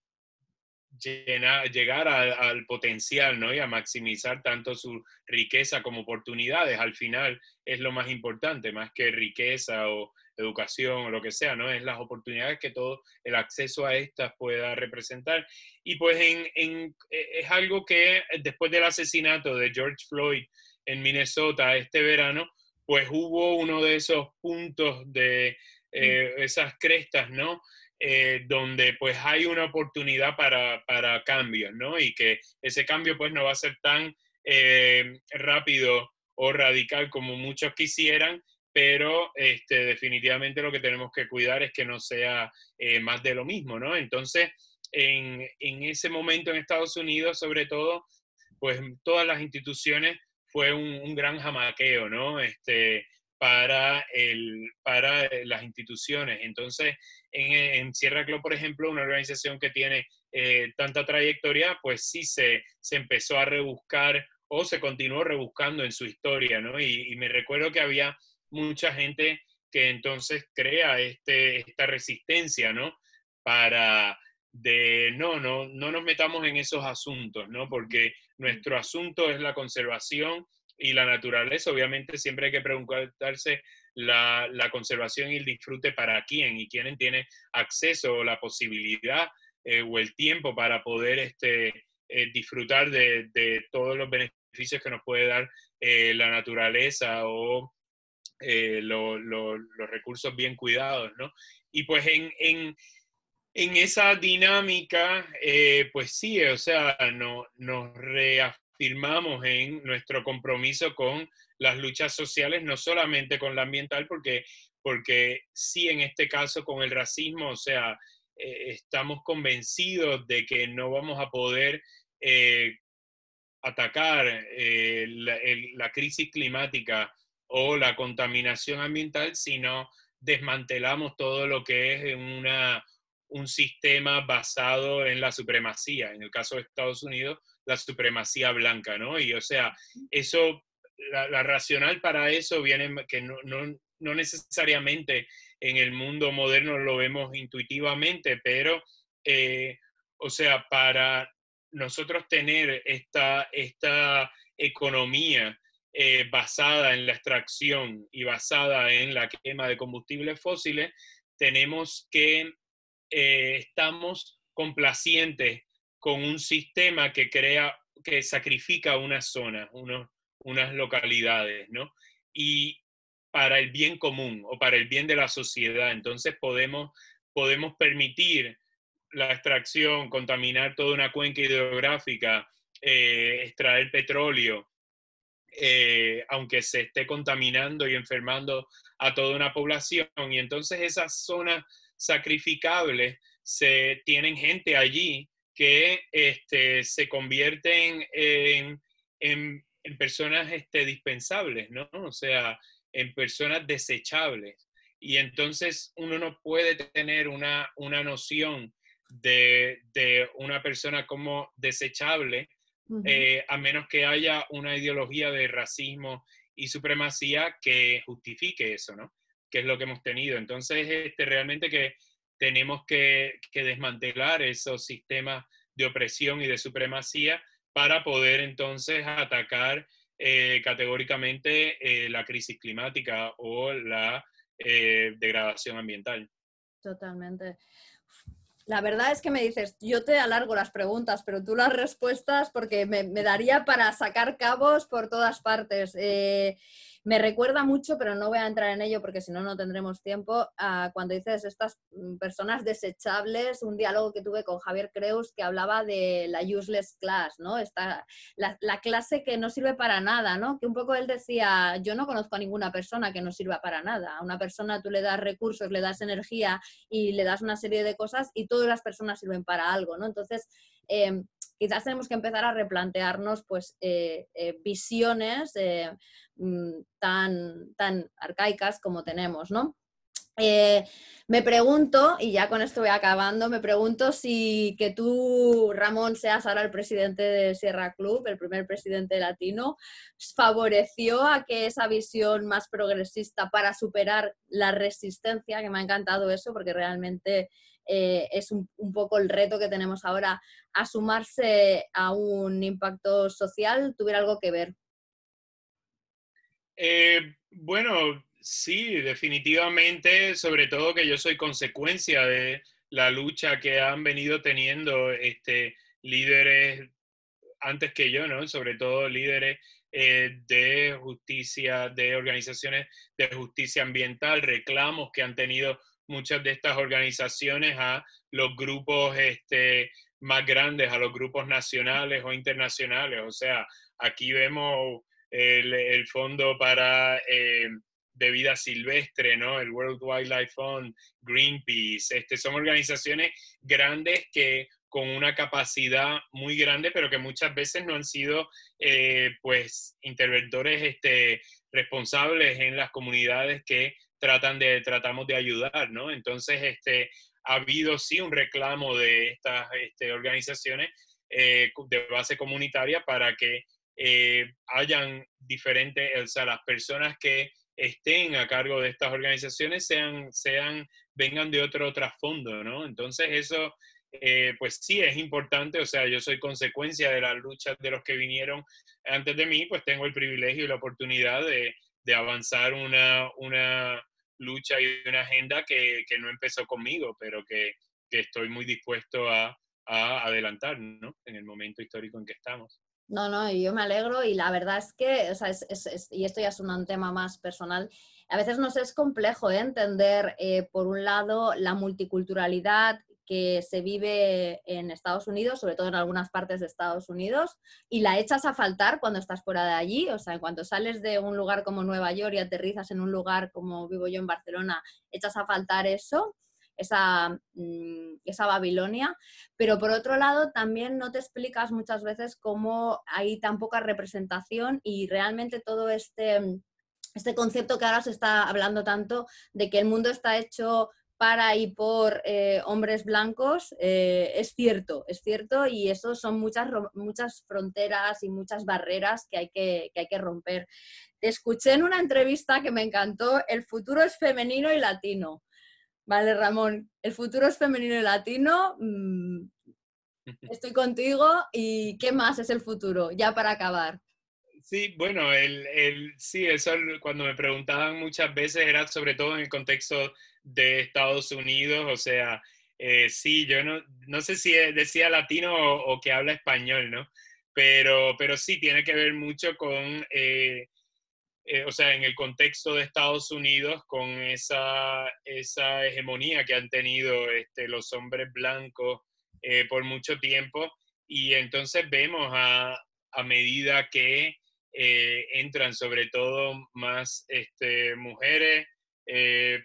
llegar al potencial ¿no? y a maximizar tanto su riqueza como oportunidades. Al final es lo más importante, más que riqueza o educación o lo que sea, ¿no? Es las oportunidades que todo el acceso a estas pueda representar. Y pues en, en, e, es algo que después del asesinato de George Floyd en Minnesota este verano, pues hubo uno de esos puntos de eh, mm. esas crestas, ¿no? Eh, donde pues hay una oportunidad para, para, cambios, ¿no? Y que ese cambio pues no va a ser tan eh, rápido o radical como muchos quisieran, pero este, definitivamente lo que tenemos que cuidar es que no sea eh, más de lo mismo, ¿no? Entonces, en, en, ese momento en Estados Unidos, sobre todo, pues todas las instituciones fue un, gran jamaqueo, ¿no? Este, para, el, para las instituciones. Entonces, en, en, Sierra Club, por ejemplo, una organización que tiene eh, tanta trayectoria, pues sí se, se empezó a rebuscar o se continuó rebuscando en su historia, ¿no? Y, y me recuerdo que había mucha gente que entonces crea este, esta resistencia, ¿no? Para de no, no, no nos metamos en esos asuntos, ¿no? Porque nuestro asunto es la conservación y la naturaleza. Obviamente siempre hay que preguntarse la, conservación y el disfrute para quién y quién tiene acceso o la posibilidad eh, o el tiempo para poder este, eh, disfrutar de, todos los beneficios que nos puede dar eh, la naturaleza o los recursos bien cuidados, ¿no? Y pues en, en, esa dinámica, pues sí, o sea, no, nos reafirmamos en nuestro compromiso con las luchas sociales, no solamente con la ambiental, porque, porque sí en este caso con el racismo, o sea, eh, estamos convencidos de que no vamos a poder eh, atacar eh, la, crisis climática o la contaminación ambiental si no desmantelamos todo lo que es una, un sistema basado en la supremacía, en el caso de Estados Unidos, la supremacía blanca, ¿no? Y o sea, eso la, racional para eso viene que no, no, necesariamente en el mundo moderno lo vemos intuitivamente, pero, eh, o sea, para nosotros tener esta, esta economía eh, basada en la extracción y basada en la quema de combustibles fósiles, tenemos que, eh, estamos complacientes con un sistema que crea, que sacrifica una zona, unos, unas localidades, ¿no? Y para el bien común o para el bien de la sociedad. Entonces podemos, podemos permitir la extracción, contaminar toda una cuenca hidrográfica, eh, extraer petróleo, eh, aunque se esté contaminando y enfermando a toda una población. Y entonces esas zonas sacrificables se tienen gente allí que este, se convierten en, personas este, dispensables, ¿no? O sea, en personas desechables. Y entonces uno no puede tener una, una noción de, una persona como desechable eh, a menos que haya una ideología de racismo y supremacía que justifique eso, ¿no? Que es lo que hemos tenido. Entonces, este, realmente que tenemos que, que desmantelar esos sistemas de opresión y de supremacía para poder entonces atacar eh, categóricamente eh, la crisis climática o la eh, degradación ambiental. Totalmente. La verdad es que me dices, yo te alargo las preguntas, pero tú las respuestas porque me, daría para sacar cabos por todas partes. Me recuerda mucho, pero no voy a entrar en ello porque si no, no tendremos tiempo, cuando dices estas mm, personas desechables, un diálogo que tuve con Javier Creus que hablaba de la useless class, ¿no? Esta, la, clase que no sirve para nada, ¿no? Que un poco él decía, yo no conozco a ninguna persona que no sirva para nada. A una persona tú le das recursos, le das energía y le das una serie de cosas y todas las personas sirven para algo, ¿no? Entonces, em, quizás tenemos que empezar a replantearnos pues, eh, eh, visiones eh, mm, tan, tan arcaicas como tenemos, ¿no? me pregunto, y ya con esto voy acabando, me pregunto si que tú, Ramón, seas ahora el presidente de Sierra Club, el primer presidente latino, favoreció a que esa visión más progresista para superar la resistencia, que me ha encantado eso, porque realmente eh, es un, poco el reto que tenemos ahora, a sumarse a un impacto social, tuviera algo que ver? Eh, bueno, sí, definitivamente, sobre todo que yo soy consecuencia de la lucha que han venido teniendo este, líderes antes que yo, ¿no? Sobre todo líderes eh, de justicia, de organizaciones de justicia ambiental, reclamos que han tenido muchas de estas organizaciones a los grupos este, más grandes, a los grupos nacionales o internacionales. O sea, aquí vemos el, Fondo para eh, de Vida Silvestre, ¿no? el World Wildlife Fund, Greenpeace. Este, son organizaciones grandes que con una capacidad muy grande, pero que muchas veces no han sido, eh, pues, interventores este, responsables en las comunidades que tratan de, tratamos de ayudar, ¿no? Entonces, este, ha habido sí un reclamo de estas este, organizaciones eh, de base comunitaria para que eh, hayan diferentes, o sea, las personas que estén a cargo de estas organizaciones sean, sean, vengan de otro trasfondo, ¿no? Entonces eso, eh, pues sí, es importante, o sea, yo soy consecuencia de las luchas de los que vinieron antes de mí, pues tengo el privilegio y la oportunidad de, de avanzar una, una lucha y una agenda que, que no empezó conmigo, pero que, que estoy muy dispuesto a, a adelantar, ¿no? En el momento histórico en que estamos. No, no, yo me alegro y la verdad es que, o sea, es, es, y esto ya es un tema más personal, a veces nos es complejo ¿eh? entender, eh, por un lado, la multiculturalidad que se vive en Estados Unidos, sobre todo en algunas partes de Estados Unidos, y la echas a faltar cuando estás fuera de allí, o sea, cuando sales de un lugar como Nueva York y aterrizas en un lugar como vivo yo en Barcelona, echas a faltar eso esa, mm, esa Babilonia, pero por otro lado también no te explicas muchas veces cómo hay tan poca representación y realmente todo este, este concepto que ahora se está hablando tanto de que el mundo está hecho para y por eh, hombres blancos, eh, es cierto, es cierto, y eso son muchas, muchas fronteras y muchas barreras que hay que, que hay que romper. Te escuché en una entrevista que me encantó, el futuro es femenino y latino. Vale, Ramón, el futuro es femenino y latino. Mm, estoy contigo. ¿Y qué más es el futuro? Ya para acabar. Sí, bueno, el, el, sí, eso cuando me preguntaban muchas veces era sobre todo en el contexto de Estados Unidos, o sea, eh, sí, yo no, no sé si decía latino o, que habla español, ¿no? Pero, pero sí, tiene que ver mucho con eh, eh, o sea, en el contexto de Estados Unidos, con esa, esa hegemonía que han tenido este, los hombres blancos por mucho tiempo. Y entonces vemos a, a medida que eh, entran sobre todo más este, mujeres,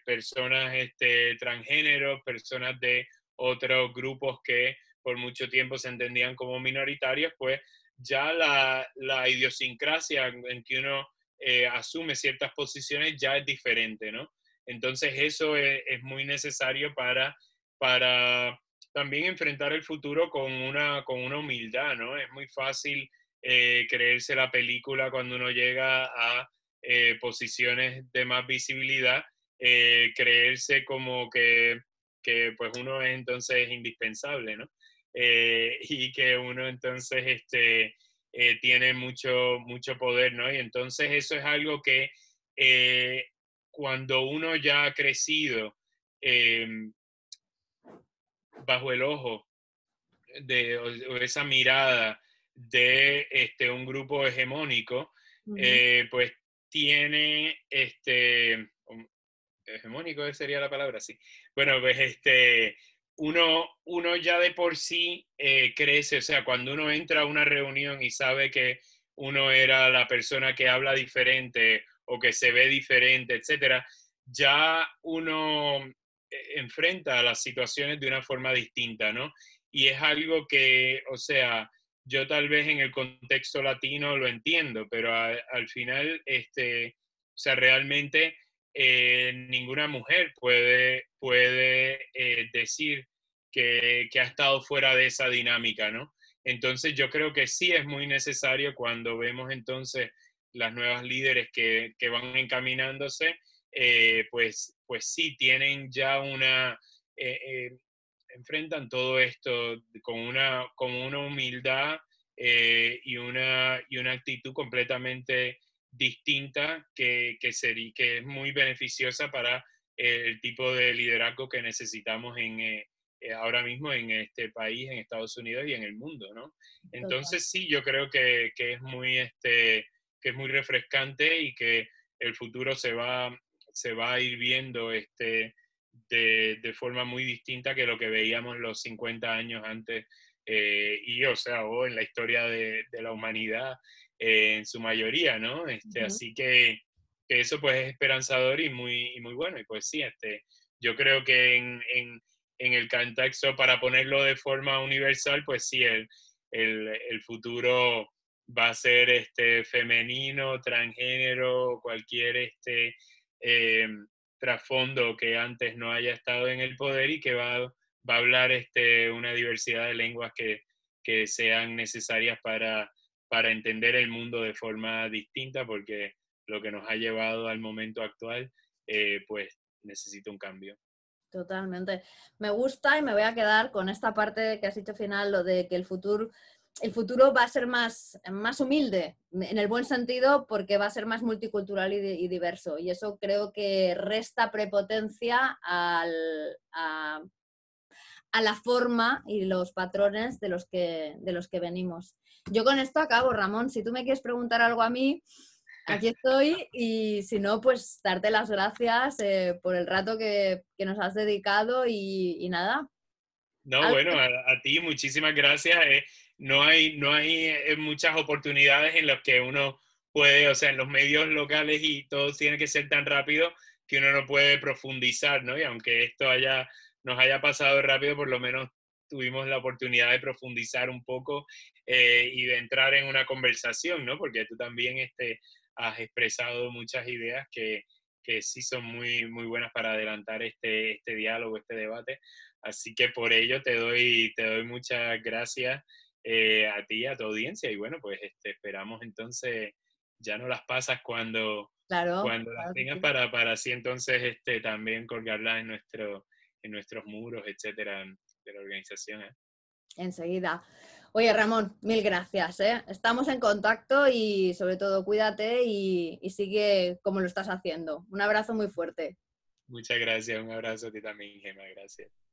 personas este, transgéneros, personas de otros grupos que por mucho tiempo se entendían como minoritarios, pues ya la, idiosincrasia en que uno eh, asume ciertas posiciones ya es diferente, ¿no? Entonces eso es, muy necesario para, para también enfrentar el futuro con una, con una humildad, ¿no? Es muy fácil eh, creerse la película cuando uno llega a eh, posiciones de más visibilidad, creerse como que, que, pues uno es entonces indispensable, ¿no? y que uno entonces este, eh, tiene mucho, mucho poder, ¿no? Y entonces eso es algo que eh, cuando uno ya ha crecido em, bajo el ojo de o esa mirada de este, un grupo hegemónico, eh, pues tiene este, hegemónico sería la palabra, sí. Bueno, pues este, uno, uno ya de por sí eh, crece, o sea, cuando uno entra a una reunión y sabe que uno era la persona que habla diferente o que se ve diferente, etcétera, ya uno eh, enfrenta las situaciones de una forma distinta, ¿no? Y es algo que, o sea, yo tal vez en el contexto latino lo entiendo, pero al final, este, o sea, realmente eh, ninguna mujer puede, puede eh, decir que, que, ha estado fuera de esa dinámica, ¿no? Entonces yo creo que sí es muy necesario cuando vemos entonces las nuevas líderes que, que van encaminándose, eh, pues, pues sí tienen ya una, enfrentan todo esto con una, con una humildad y, una, y una actitud completamente distinta que, que, sería, que es muy beneficiosa para el tipo de liderazgo que necesitamos en, eh, eh, ahora mismo en este país, en Estados Unidos y en el mundo, ¿no? Entonces sí, yo creo que, que, es muy, este, que es muy refrescante y que el futuro se va, se va a ir viendo este, de, de forma muy distinta que lo que veíamos los 50 años antes eh, y, o sea, o en la historia de, de la humanidad en su mayoría, ¿no? Este, Así que, eso pues es esperanzador y muy, muy bueno. Y pues sí, este, yo creo que en, en, en, el contexto, para ponerlo de forma universal, pues sí, el, el, el futuro va a ser este, femenino, transgénero, cualquier este, em, trasfondo que antes no haya estado en el poder y que va, va a hablar este, una diversidad de lenguas que, que sean necesarias para para entender el mundo de forma distinta, porque lo que nos ha llevado al momento actual, eh, pues necesita un cambio. Totalmente. Me gusta y me voy a quedar con esta parte que has dicho final, lo de que el futuro, el futuro va a ser más, más humilde, en el buen sentido, porque va a ser más multicultural y, diverso. Y eso creo que resta prepotencia al, a, a, la forma y los patrones de los, que, de los que venimos. Yo con esto acabo, Ramón. Si tú me quieres preguntar algo a mí, aquí estoy y si no, pues darte las gracias eh, por el rato que, nos has dedicado y, nada. No, bueno, a, ti muchísimas gracias. Eh, no hay, no hay eh, muchas oportunidades en las que uno puede, o sea, en los medios locales y todo tiene que ser tan rápido que uno no puede profundizar, ¿no? Y aunque esto haya, nos haya pasado rápido, por lo menos tuvimos la oportunidad de profundizar un poco y de entrar en una conversación, ¿no? Porque tú también este, has expresado muchas ideas que, que sí son muy, muy buenas para adelantar este, este diálogo, este debate. Así que por ello te doy, te doy muchas gracias eh, a ti, a tu audiencia. Y bueno, pues este, esperamos entonces, ya no las pasas cuando, cuando las tengas para, para así entonces este, también colgarlas en, nuestro, en nuestros muros, etcétera, de la organización. ¿eh? Enseguida. Oye, Ramón, mil gracias. ¿eh? Estamos en contacto y sobre todo cuídate y, y, sigue como lo estás haciendo. Un abrazo muy fuerte. Muchas gracias, un abrazo a ti también, Gemma, gracias.